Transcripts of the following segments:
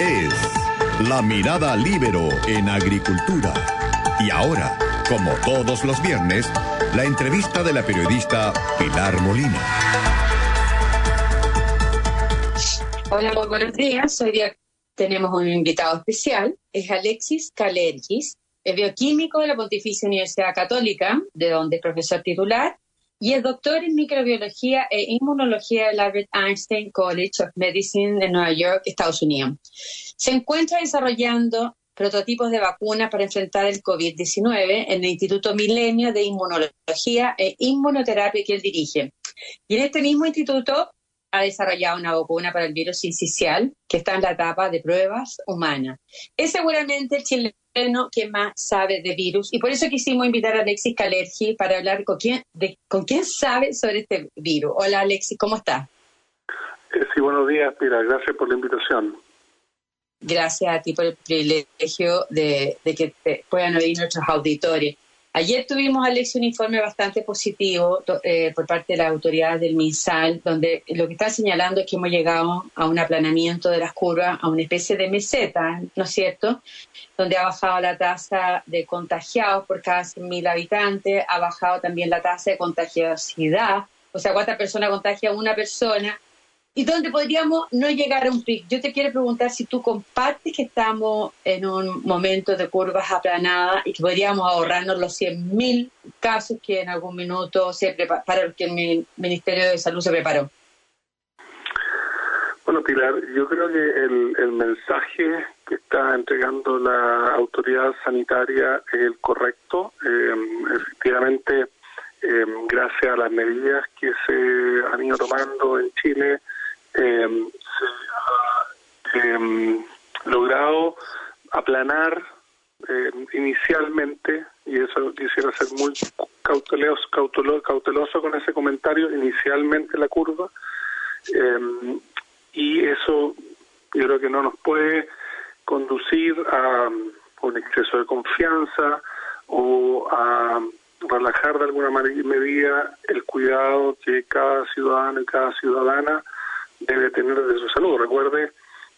es La Mirada Libero en Agricultura. Y ahora, como todos los viernes, la entrevista de la periodista Pilar Molina. Hola, muy buenos días. Hoy día tenemos un invitado especial. Es Alexis Kalergis, es bioquímico de la Pontificia Universidad Católica, de donde es profesor titular, y es doctor en microbiología e inmunología del Albert Einstein College of Medicine de Nueva York, Estados Unidos. Se encuentra desarrollando prototipos de vacunas para enfrentar el COVID-19 en el Instituto Milenio de Inmunología e Inmunoterapia que él dirige. Y en este mismo instituto ha desarrollado una vacuna para el virus incisional que está en la etapa de pruebas humanas. Es seguramente el chileno que más sabe de virus y por eso quisimos invitar a Alexis Calergi para hablar con quién, de, con quién sabe sobre este virus. Hola Alexis, ¿cómo estás? Eh, sí, buenos días, Pira. Gracias por la invitación. Gracias a ti por el privilegio de, de que te puedan oír nuestros auditores. Ayer tuvimos, Alex, un informe bastante positivo eh, por parte de la autoridad del MinSal, donde lo que está señalando es que hemos llegado a un aplanamiento de las curvas, a una especie de meseta, ¿no es cierto?, donde ha bajado la tasa de contagiados por cada 100.000 habitantes, ha bajado también la tasa de contagiosidad, o sea, cuántas personas contagia una persona, y donde podríamos no llegar a un pic. Yo te quiero preguntar si tú compartes que estamos en un momento de curvas aplanadas y que podríamos ahorrarnos los 100.000 casos que en algún minuto se para los que el Ministerio de Salud se preparó. Bueno, Pilar, yo creo que el, el mensaje que está entregando la autoridad sanitaria es el correcto. Eh, efectivamente, eh, gracias a las medidas que se han ido tomando en Chile, eh, se ha eh, logrado aplanar eh, inicialmente, y eso quisiera ser muy cauteloso, cauteloso, cauteloso con ese comentario, inicialmente la curva, y eso yo creo que no nos puede conducir a un exceso de confianza o a relajar de alguna medida el cuidado que cada ciudadano y cada ciudadana debe tener de su salud. Recuerde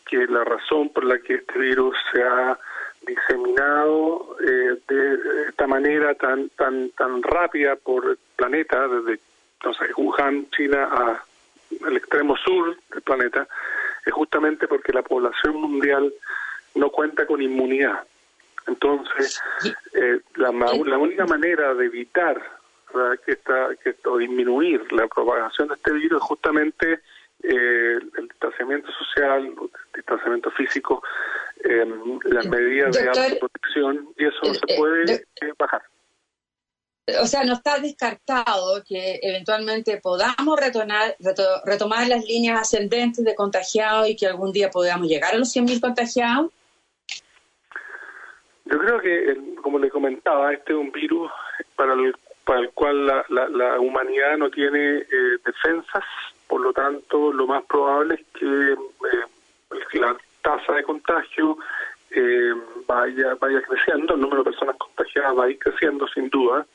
que la razón por la que este virus se ha diseminado eh, de esta manera tan tan tan rápida por el planeta, desde no sé, Wuhan, China, a el extremo sur del planeta, es justamente porque la población mundial no cuenta con inmunidad. Entonces, eh, la, la única manera de evitar que esta, que, o disminuir la propagación de este virus es justamente eh, el distanciamiento social, el distanciamiento físico, eh, las medidas de autoprotección, y eso no se eh, puede eh, bajar. O sea, no está descartado que eventualmente podamos retomar, retomar las líneas ascendentes de contagiados y que algún día podamos llegar a los 100.000 contagiados. Yo creo que, como le comentaba, este es un virus para el, para el cual la, la, la humanidad no tiene eh, defensas por lo tanto, lo más probable es que eh, la tasa de contagio eh, vaya vaya creciendo, el número de personas contagiadas va a ir creciendo sin duda.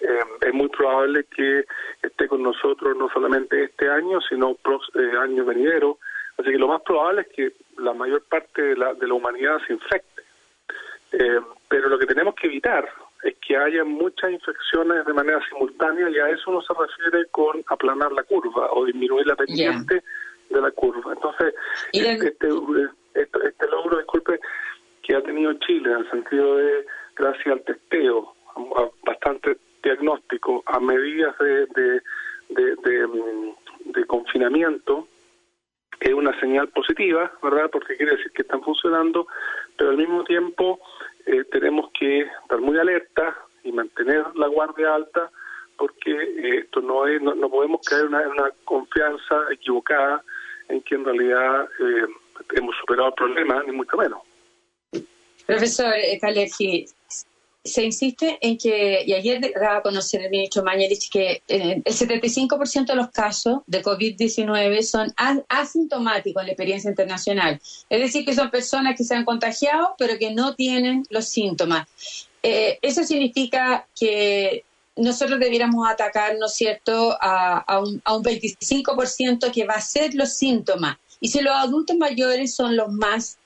Eh, es muy probable que esté con nosotros no solamente este año, sino eh, año venidero. Así que lo más probable es que la mayor parte de la, de la humanidad se infecte. Eh, pero lo que tenemos que evitar es que haya muchas infecciones de manera simultánea y a eso no se refiere con aplanar la curva o disminuir la pendiente de la curva. Entonces, este, este, este, logro, disculpe, que ha tenido Chile en el sentido de, gracias al testeo, a, bastante diagnóstico, a medidas de, de, de, de, mm, de confinamiento, es una señal positiva, ¿verdad? Porque quiere decir que están funcionando, pero al mismo tiempo eh, tenemos que estar muy alerta y mantener la guardia alta porque eh, esto no es no, podemos caer en una, confianza equivocada en que en realidad eh, hemos superado el problema, ni mucho menos. Profesor Calergi, se insiste en que, y ayer daba a conocer el ministro Mañalich que el 75% de los casos de COVID-19 son asintomáticos en la experiencia internacional. Es decir, que son personas que se han contagiado, pero que no tienen los síntomas. Eh, eso significa que nosotros debiéramos atacar, ¿no es cierto?, a, a, un, a un 25% que va a ser los síntomas. Y si los adultos mayores son los más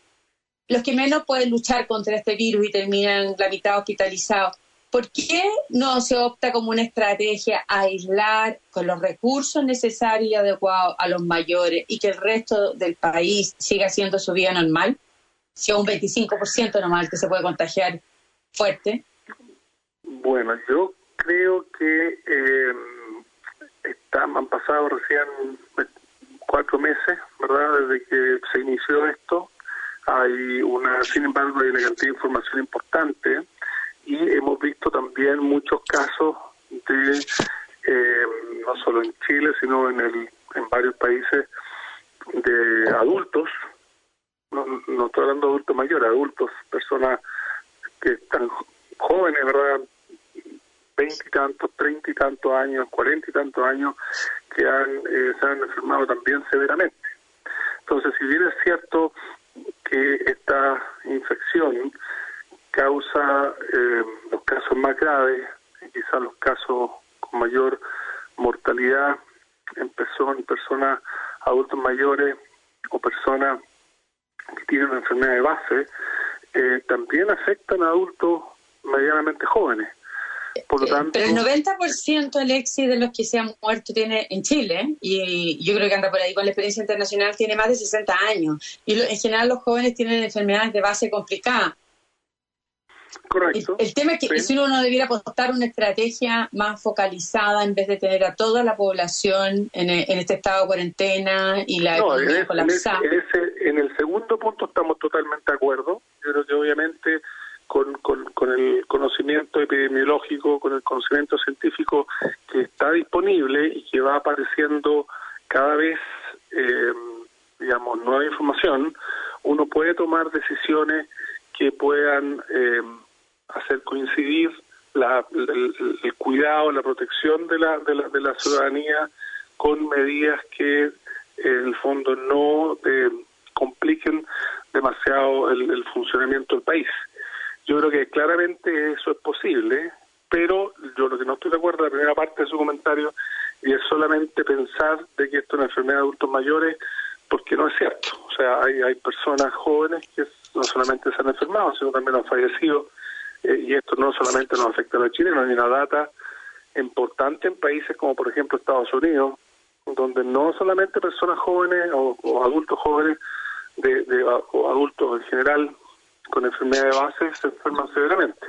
los que menos pueden luchar contra este virus y terminan la mitad hospitalizados. ¿Por qué no se opta como una estrategia a aislar con los recursos necesarios y adecuados a los mayores y que el resto del país siga haciendo su vida normal? Si es un 25% normal que se puede contagiar fuerte. Bueno, yo creo que eh, han pasado recién cuatro meses, ¿verdad? Desde que se inició esto. Hay una, sin embargo, hay una cantidad de información importante y hemos visto también muchos casos de, eh, no solo en Chile, sino en, el, en varios países, de adultos, no, no estoy hablando de adultos mayores, adultos, personas que están jóvenes, ¿verdad? Veinte y tantos, treinta y tantos años, cuarenta y tantos años, que han, eh, se han enfermado también severamente. Entonces, si bien es cierto esta infección causa eh, los casos más graves, quizás los casos con mayor mortalidad en, personas adultos mayores o personas que tienen una enfermedad de base, eh, también afectan a adultos medianamente jóvenes. Por lo tanto, Pero el 90% Alexis de los que se han muerto tiene en Chile, y yo creo que anda por ahí con la experiencia internacional, tiene más de 60 años. Y en general los jóvenes tienen enfermedades de base complicada. Correcto. El, tema es que si uno debiera apostar una estrategia más focalizada en vez de tener a toda la población en, este estado de cuarentena y la economía colapsada. En, el segundo punto estamos totalmente de acuerdo. Yo creo que obviamente con, con, el conocimiento epidemiológico, con el conocimiento científico que está disponible y que va apareciendo cada vez, eh, digamos, nueva información, uno puede tomar decisiones que puedan eh, hacer coincidir la, el, cuidado, la protección de la, de la, de la ciudadanía con medidas que en el fondo no eh, compliquen demasiado el, funcionamiento del país. Yo creo que claramente eso es posible, pero yo lo que no estoy de acuerdo, la primera parte de su comentario, y es solamente pensar de que esto es una enfermedad de adultos mayores, porque no es cierto. O sea, hay, hay personas jóvenes que no solamente se han enfermado, sino también han fallecido eh, y esto no solamente nos afecta a los chilenos, hay una data importante en países como por ejemplo Estados Unidos, donde no solamente personas jóvenes o, adultos jóvenes de, o adultos en general enfermedad de base se enferman severamente.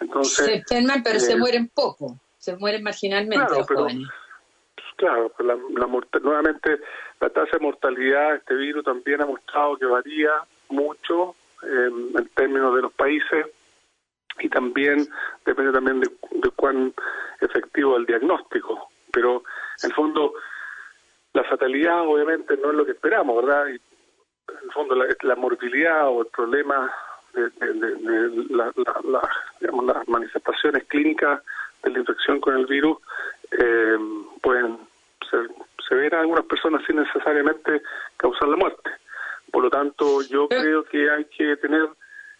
Entonces, se enferman, pero se eh, mueren poco, se mueren marginalmente claro, los jóvenes. Claro, pues la, nuevamente la tasa de mortalidad de este virus también ha mostrado que varía mucho en términos de los países y también depende también de, cuán efectivo el diagnóstico. Pero en el fondo la fatalidad obviamente no es lo que esperamos, ¿verdad? Y en el fondo la, morbilidad o el problema de, las manifestaciones clínicas de la infección con el virus eh, pueden ser severas a algunas personas sin necesariamente causar la muerte. Por lo tanto, yo creo que hay que tener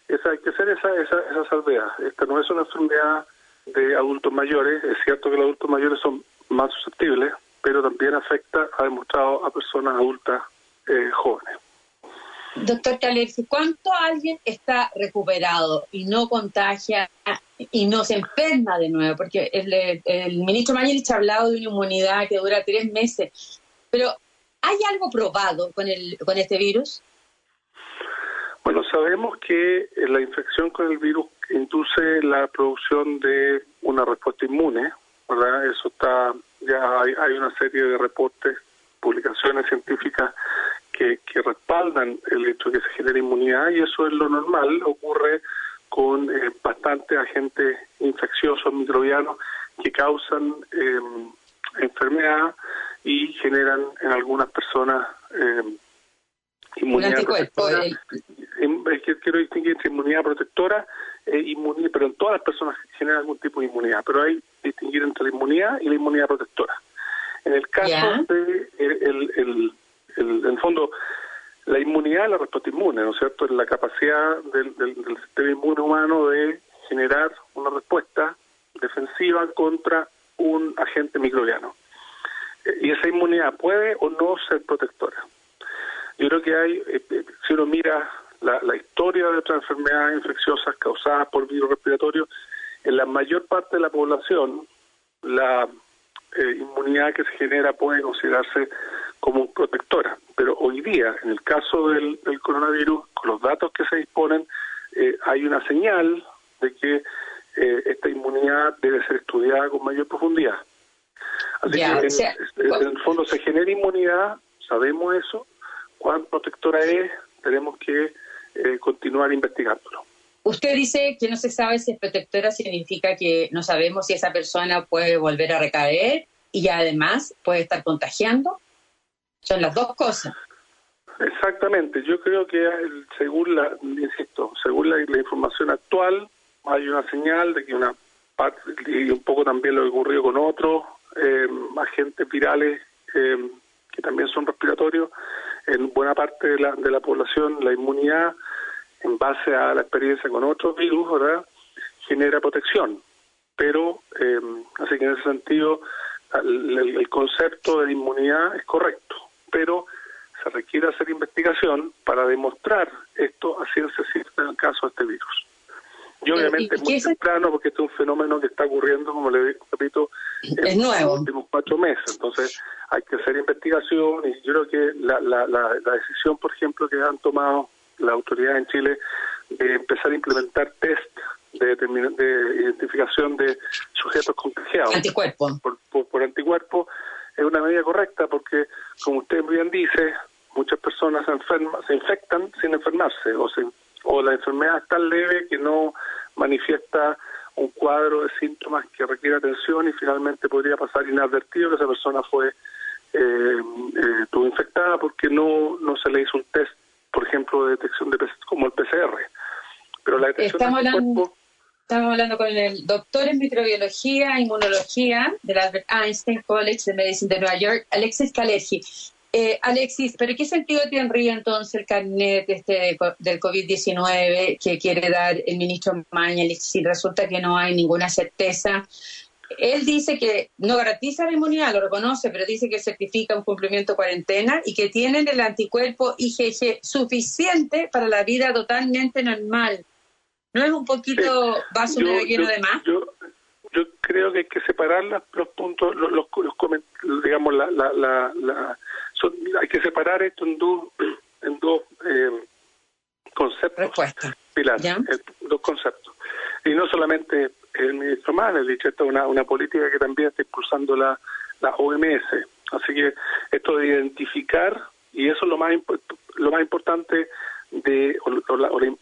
esa, hay que hacer esa, esa, esa salvedad. Esta no es una enfermedad de adultos mayores, es cierto que los adultos mayores son más susceptibles, pero también afecta, ha demostrado, a personas adultas eh, jóvenes. Doctor Calerci, ¿cuánto alguien está recuperado y no contagia y no se enferma de nuevo? Porque el, el ministro Mañelich ha hablado de una inmunidad que dura tres meses, pero ¿hay algo probado con, el, con este virus? Bueno, sabemos que eh, la infección con el virus induce la producción de una respuesta inmune, ¿verdad? Eso está, ya hay, una serie de reportes, publicaciones científicas que, que, respaldan el hecho de que se genere inmunidad y eso es lo normal, ocurre con eh, bastantes agentes infecciosos microbianos que causan em, enfermedad y generan en algunas personas eh, inmunidad protectora. quiero distinguir entre inmunidad protectora e inmunidad, pero en todas las personas generan algún tipo de inmunidad, pero hay distinguir entre la inmunidad y la inmunidad protectora. En el caso de el, el, el, en fondo, la inmunidad es la respuesta inmune, ¿no es cierto? Es la capacidad del, del, sistema inmune humano de generar una respuesta defensiva contra un agente microbiano. Y esa inmunidad puede o no ser protectora. Yo creo que hay, eh, eh, si uno mira la, historia de otras enfermedades infecciosas causadas por virus respiratorio, en la mayor parte de la población la eh, inmunidad que se genera puede considerarse como protectora. Pero hoy día, en el caso del, coronavirus, con los datos que se disponen, eh, hay una señal de que eh, esta inmunidad debe ser estudiada con mayor profundidad. Así que en, en, el fondo se genera inmunidad, sabemos eso, cuán protectora es, tenemos que eh, continuar investigándolo. Usted dice que no se sabe si es protectora, significa que no sabemos si esa persona puede volver a recaer y además puede estar contagiando. Son las dos cosas. Exactamente, yo creo que según la, insisto, según la, información actual, hay una señal de que una parte, y un poco también lo que ocurrió con otros eh, agentes virales eh, que también son respiratorios, en buena parte de la, de la población la inmunidad, en base a la experiencia con otros virus, ¿verdad? genera protección. Pero, eh, así que en ese sentido, el, concepto de inmunidad es correcto, pero se requiere hacer investigación para demostrar esto a ciencia cierta en el caso de este virus. Y obviamente es muy temprano porque este es un fenómeno que está ocurriendo, como le repito, en los últimos cuatro meses. Entonces hay que hacer investigación y yo creo que la, la, la, decisión, por ejemplo, que han tomado la autoridad en Chile de empezar a implementar test de, de identificación de sujetos contagiados anticuerpos. Por, por, anticuerpos es una medida correcta porque, como usted bien dice, muchas personas se, enferman, se infectan sin enfermarse o se o la enfermedad es tan leve que no manifiesta un cuadro de síntomas que requiere atención y finalmente podría pasar inadvertido que esa persona fue eh, eh, estuvo infectada porque no no se le hizo un test, por ejemplo, de detección de como el PCR. Pero la detección estamos hablando, Estamos hablando con el doctor en microbiología e inmunología del Albert Einstein College de Medicina de Nueva York, Alexis Kalergi. Eh, Alexis, ¿pero qué sentido tendría entonces el carnet este del COVID-19 que quiere dar el ministro Mañalich si resulta que no hay ninguna certeza? Él dice que no garantiza la inmunidad, lo reconoce, pero dice que certifica un cumplimiento de cuarentena y que tienen el anticuerpo IgG suficiente para la vida totalmente normal. ¿No es un poquito vaso lleno de más? Yo, creo que hay que separar los puntos, los, los, digamos, la, la, la hay que separar esto en dos, en dos eh, conceptos. Pilar, eh, dos conceptos. Y no solamente el ministro dicho esta es una, una política que también está impulsando la, la OMS. Así que esto de identificar, y eso es lo más, lo más importante de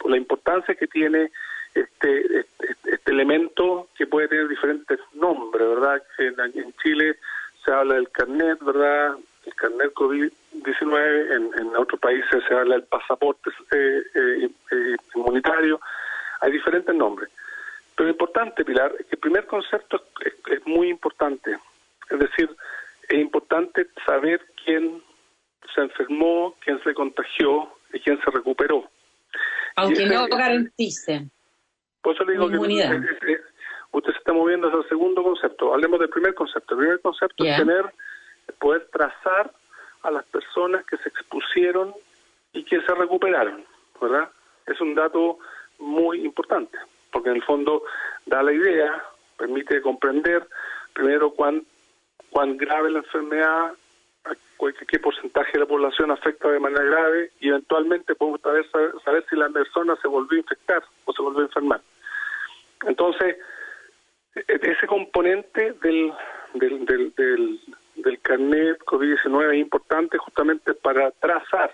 la, importancia que tiene este, este, este, elemento que puede tener diferentes nombres, ¿verdad? En, en Chile se habla del carnet, ¿verdad? el carnet COVID-19, en, en, otros países se habla del pasaporte eh, eh, inmunitario, hay diferentes nombres. Pero lo importante, Pilar, es que el primer concepto es, muy importante. Es decir, es importante saber quién se enfermó, quién se contagió y quién se recuperó. Aunque no garantice. Por eso le digo que usted se está moviendo hacia el segundo concepto. Hablemos del primer concepto. El primer concepto es tener poder trazar a las personas que se expusieron y que se recuperaron, ¿verdad? Es un dato muy importante, porque en el fondo da la idea, permite comprender primero cuán, cuán grave la enfermedad, qué porcentaje de la población afecta de manera grave y eventualmente podemos saber, saber si la persona se volvió a infectar o se volvió a enfermar. Entonces, e-, ese componente del, del, del, del carnet COVID-19 es importante justamente para trazar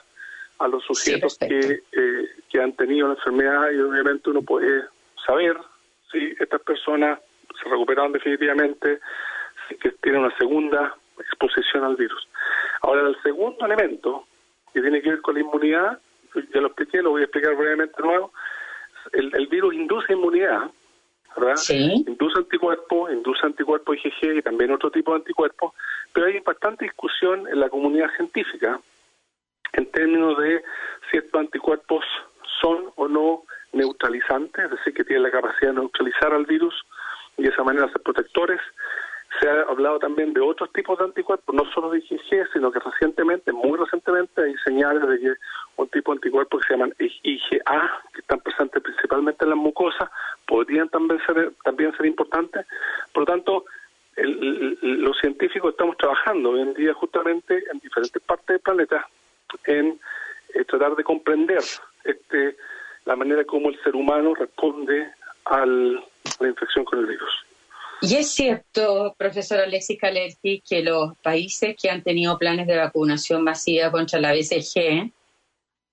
a los sujetos que, eh, que han tenido la enfermedad y obviamente uno puede saber si estas personas se recuperaron definitivamente, si que tienen una segunda exposición al virus. Ahora, el segundo elemento que tiene que ver con la inmunidad, ya lo expliqué, lo voy a explicar brevemente de nuevo, el, el virus induce inmunidad, ¿verdad? Induce anticuerpos, induce anticuerpos IgG y también otro tipo de anticuerpos, pero hay bastante discusión en la comunidad científica en términos de si estos anticuerpos son o no neutralizantes, es decir, que tienen la capacidad de neutralizar al virus y de esa manera ser protectores, se ha hablado también de otros tipos de anticuerpos, no solo de IgG, sino que recientemente, muy recientemente, hay señales de que un tipo de anticuerpos que se llaman IgA, que están presentes principalmente en las mucosas, podrían también ser, también ser importantes. Por lo tanto, los científicos estamos trabajando hoy en día justamente en diferentes partes del planeta en eh, tratar de comprender este, la manera como el ser humano responde a la infección con el virus. Y es cierto, profesor Alexis Kalerki, que los países que han tenido planes de vacunación masiva contra la BCG,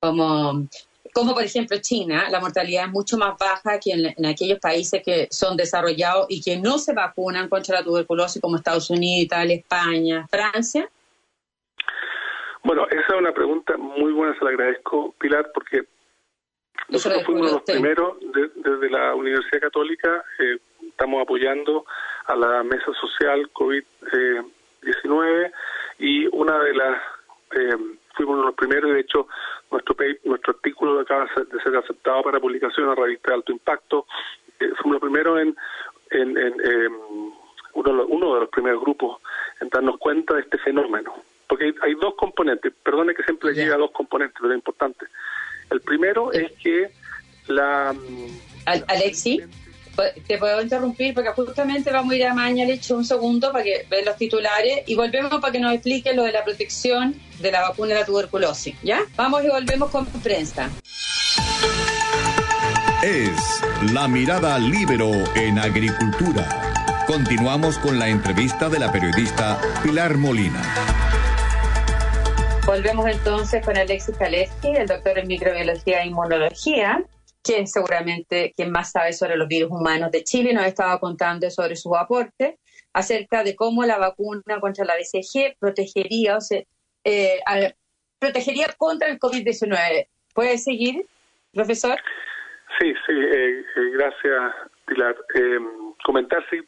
como, como por ejemplo China, la mortalidad es mucho más baja que en, aquellos países que son desarrollados y que no se vacunan contra la tuberculosis, como Estados Unidos, Italia, España, Francia. Bueno, esa es una pregunta muy buena, se la agradezco, Pilar, porque nosotros fuimos los primeros desde la Universidad Católica. Eh, estamos apoyando a la mesa social COVID-19 y una de las, eh, fuimos los primeros y de hecho nuestro, nuestro artículo acaba de ser aceptado para publicación en la revista de alto impacto. Eh, fuimos los primeros en, en, em, uno, uno de los primeros grupos en darnos cuenta de este fenómeno. Porque hay, dos componentes, perdone que siempre llega a dos componentes, pero es importante. El primero es que la... Alexi, te puedo interrumpir porque justamente vamos a ir a Maña, le echo un segundo para que vean los titulares y volvemos para que nos explique lo de la protección de la vacuna de la tuberculosis. ¿Ya? Vamos y volvemos con prensa. Es la mirada libero en agricultura. Continuamos con la entrevista de la periodista Pilar Molina. Volvemos entonces con Alexis Kaleski, el doctor en microbiología e inmunología, quien seguramente quien más sabe sobre los virus humanos de Chile, nos estaba contando sobre su aporte acerca de cómo la vacuna contra la BCG protegería, o sea, eh, protegería contra el COVID-19. ¿Puede seguir, profesor? Sí, sí, eh, eh, gracias, Pilar. comentar, sí,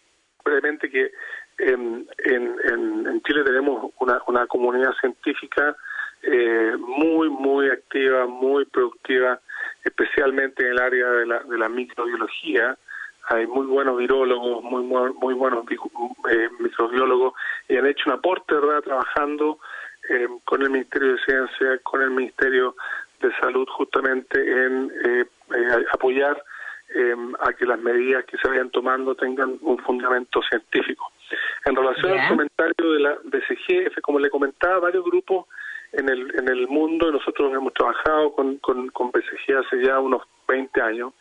brevemente que en, en, Chile tenemos una, una comunidad científica muy, muy activa, muy productiva, especialmente en el área de la, de la microbiología. Hay muy buenos virólogos, muy, muy buenos eh, microbiólogos y han hecho un aporte, ¿verdad?, trabajando eh, con el Ministerio de Ciencia, con el Ministerio de Salud, justamente en eh, apoyar a que las medidas que se vayan tomando tengan un fundamento científico. En relación al comentario de la BCG, como le comentaba, varios grupos en el, en el mundo, nosotros hemos trabajado con, con, con hace ya unos 20 años,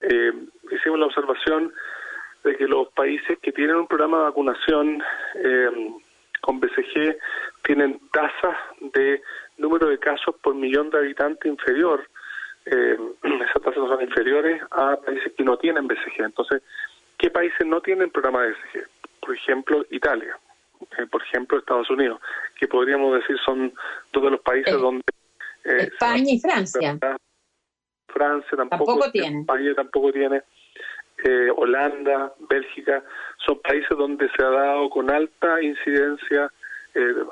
eh, hicimos la observación de que los países que tienen un programa de vacunación eh, con BCG tienen tasas de número de casos por millón de habitantes inferior. Eh, esas tasas son inferiores a países que no tienen BCG. Entonces, ¿qué países no tienen programa de BCG? Por ejemplo, Italia. Eh, por ejemplo, Estados Unidos, que podríamos decir son todos los países donde... Eh, España y Francia. Francia tampoco, tiene. España tampoco tiene. Eh, Holanda, Bélgica, son países donde se ha dado con alta incidencia,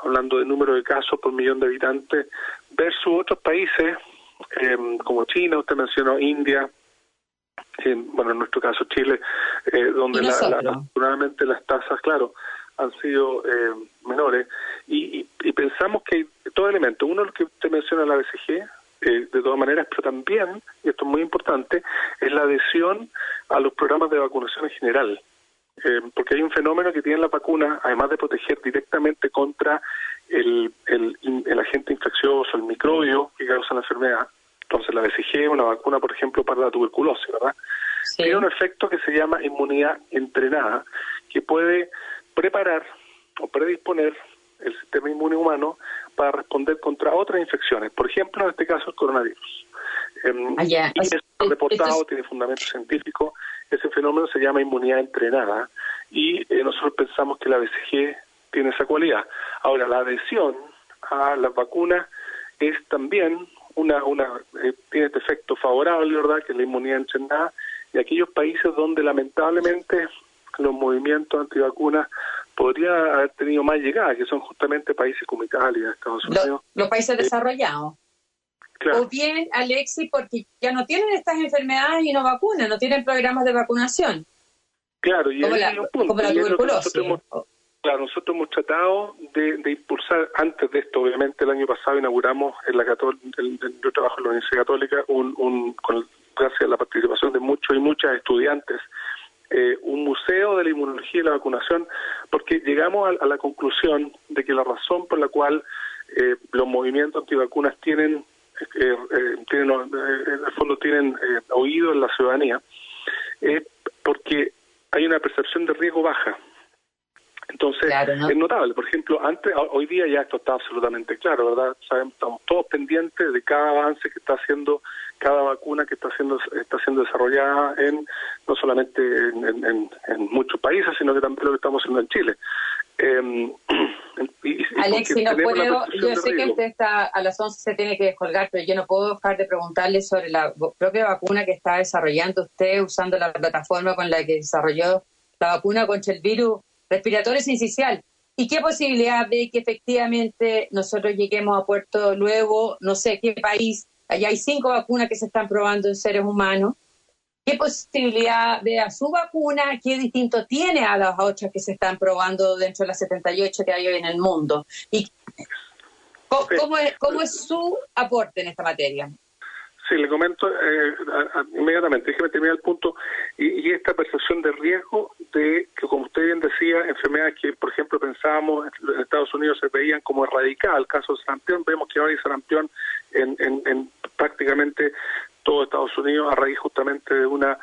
hablando de número de casos por millón de habitantes, versus otros países como China, usted mencionó India, bueno, en nuestro caso Chile, donde la, afortunadamente las tasas, claro, han sido eh, menores y, pensamos que hay dos elementos. Uno, el que usted menciona, la BCG, eh, de todas maneras, pero también, y esto es muy importante, es la adhesión a los programas de vacunación en general. Eh, porque hay un fenómeno que tiene la vacuna, además de proteger directamente contra el, el, agente infeccioso, el microbio que causa la enfermedad. Entonces, la BCG, una vacuna, por ejemplo, para la tuberculosis, ¿verdad? Tiene un efecto que se llama inmunidad entrenada, que puede preparar o predisponer el sistema inmune humano para responder contra otras infecciones, por ejemplo, en este caso el coronavirus. Eh, y es reportado, tiene fundamento científico, ese fenómeno se llama inmunidad entrenada y eh, nosotros pensamos que la BCG tiene esa cualidad. Ahora, la adhesión a las vacunas es también una, una eh, tiene este efecto favorable, ¿verdad?, que es la inmunidad entrenada, y aquellos países donde lamentablemente los movimientos antivacunas podría haber tenido más llegada, que son justamente países como Italia, Estados Unidos. Los, países desarrollados. O bien, Alexi, porque ya no tienen estas enfermedades y no vacunan, no tienen programas de vacunación. Claro, y como, la, tuberculosis. Claro, nosotros hemos tratado de, impulsar, antes de esto, obviamente, el año pasado inauguramos en la el, yo trabajo en la Universidad Católica, un, con, gracias a la participación de muchos y muchas estudiantes, eh, un museo de la inmunología y la vacunación, porque llegamos a, la conclusión de que la razón por la cual eh, los movimientos antivacunas tienen, eh, tienen en el fondo tienen oído en la ciudadanía, es porque hay una percepción de riesgo baja entonces, es notable. Por ejemplo, antes, hoy día ya esto está absolutamente claro, ¿verdad? Sabemos, estamos todos pendientes de cada avance que está haciendo, cada vacuna que está siendo, está siendo desarrollada en, no solamente en, muchos países, sino que también lo que estamos haciendo en Chile. Eh, Alexi, no puedo, yo sé que usted está a las 11 se tiene que descolgar, pero yo no puedo dejar de preguntarle sobre la propia vacuna que está desarrollando usted usando la plataforma con la que desarrolló la vacuna contra el virus respiratorio sincicial. ¿Y qué posibilidad de que efectivamente nosotros lleguemos a Puerto luego, no sé qué país, allá hay cinco vacunas que se están probando en seres humanos? ¿Qué posibilidad de a su vacuna, qué distinto tiene a las otras que se están probando dentro de las 78 que hay hoy en el mundo? ¿Y cómo, es, cómo es su aporte en esta materia? Sí, le comento eh, inmediatamente, déjeme terminar el punto, y, esta percepción de riesgo de que, como usted bien decía, enfermedades que, por ejemplo, pensábamos en Estados Unidos se veían como erradicadas, el caso de sarampión, vemos que ahora hay sarampión en, en, prácticamente todo Estados Unidos a raíz justamente de una,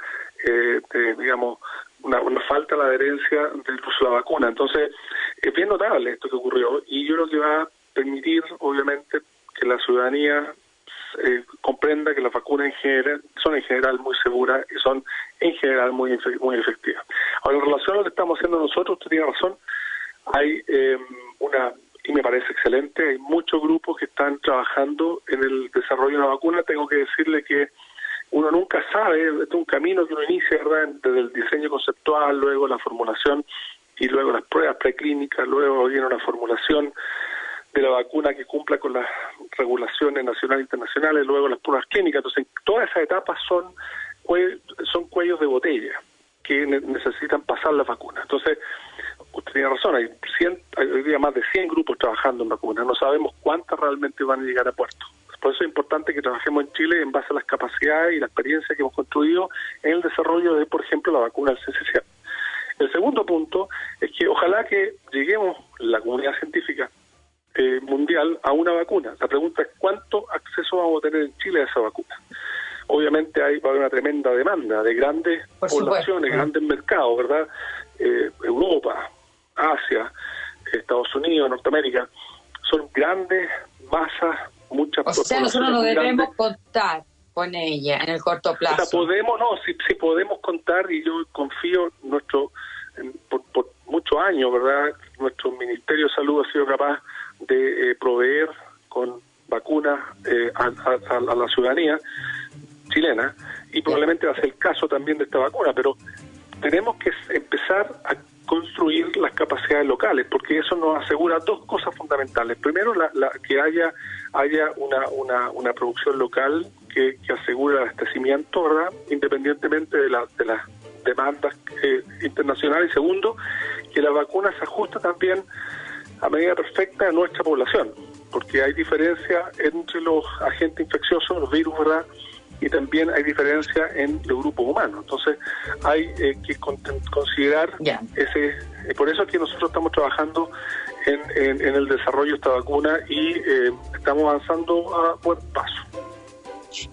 eh, digamos, una, falta de la adherencia de la vacuna. Entonces, es bien notable esto que ocurrió, y yo creo que va a permitir, obviamente, que la ciudadanía eh, comprenda que las vacunas en general son en general muy seguras y son en general muy, muy efectivas. Ahora, en relación a lo que estamos haciendo nosotros, usted tiene razón, hay eh, una, y me parece excelente, hay muchos grupos que están trabajando en el desarrollo de una vacuna. Tengo que decirle que uno nunca sabe, es un camino que uno inicia ¿verdad? desde el diseño conceptual, luego la formulación y luego las pruebas preclínicas, luego viene una formulación de la vacuna que cumpla con las regulaciones nacionales e internacionales, luego las pruebas clínicas. Entonces, todas esas etapas son, son cuellos de botella que necesitan pasar la vacuna. Entonces, usted tiene razón, hay, 100, hay día más de 100 grupos trabajando en vacunas, no sabemos cuántas realmente van a llegar a puerto. Por eso es importante que trabajemos en Chile en base a las capacidades y la experiencia que hemos construido en el desarrollo de, por ejemplo, la vacuna del CCC. El segundo punto es que ojalá que lleguemos, la comunidad científica, eh, mundial a una vacuna. La pregunta es cuánto acceso vamos a tener en Chile a esa vacuna. Obviamente hay, va a haber una tremenda demanda de grandes poblaciones, grandes mercados, ¿verdad? Eh, Europa, Asia, Estados Unidos, Norteamérica, son grandes masas, muchas O sea, nosotros no debemos contar con ella en el corto plazo. O sea, podemos, no, si, si podemos contar y yo confío nuestro, por, por muchos años, ¿verdad? Nuestro Ministerio de Salud ha sido capaz de eh, proveer con vacunas eh, a, la ciudadanía chilena y probablemente va a ser el caso también de esta vacuna, pero tenemos que empezar a construir las capacidades locales, porque eso nos asegura dos cosas fundamentales. Primero, la, que haya haya una, una, una producción local que, que asegure el abastecimiento. Independientemente de, la, de las demandas eh, internacionales. Y segundo, que la vacuna se ajusta también a medida perfecta a nuestra población, porque hay diferencia entre los agentes infecciosos, los virus, ¿verdad? Y también hay diferencia en los grupos humanos. Entonces, hay eh, que considerar ese. Eh, por eso es que nosotros estamos trabajando en, en, el desarrollo de esta vacuna y eh, estamos avanzando a buen paso.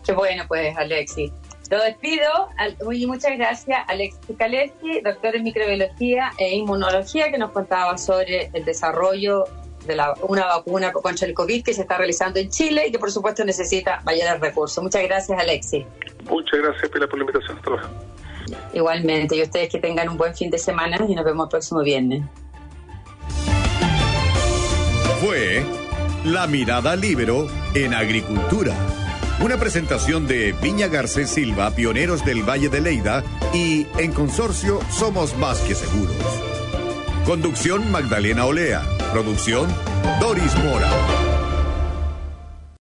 Qué bueno, pues, Alexis. Lo despido. Muy, muchas gracias, Alex Kaleski, doctor en microbiología e inmunología, que nos contaba sobre el desarrollo de la, una vacuna contra el COVID que se está realizando en Chile y que, por supuesto, necesita mayores recursos. Muchas gracias, Alexi. Muchas gracias, Pilar, por la invitación. Igualmente, y ustedes que tengan un buen fin de semana y nos vemos el próximo viernes. Fue La Mirada Libero en Agricultura una presentación de Viña Garcés Silva, pioneros del Valle de Leida, y en consorcio Somos Más que Seguros. Conducción Magdalena Olea. Producción Doris Mora.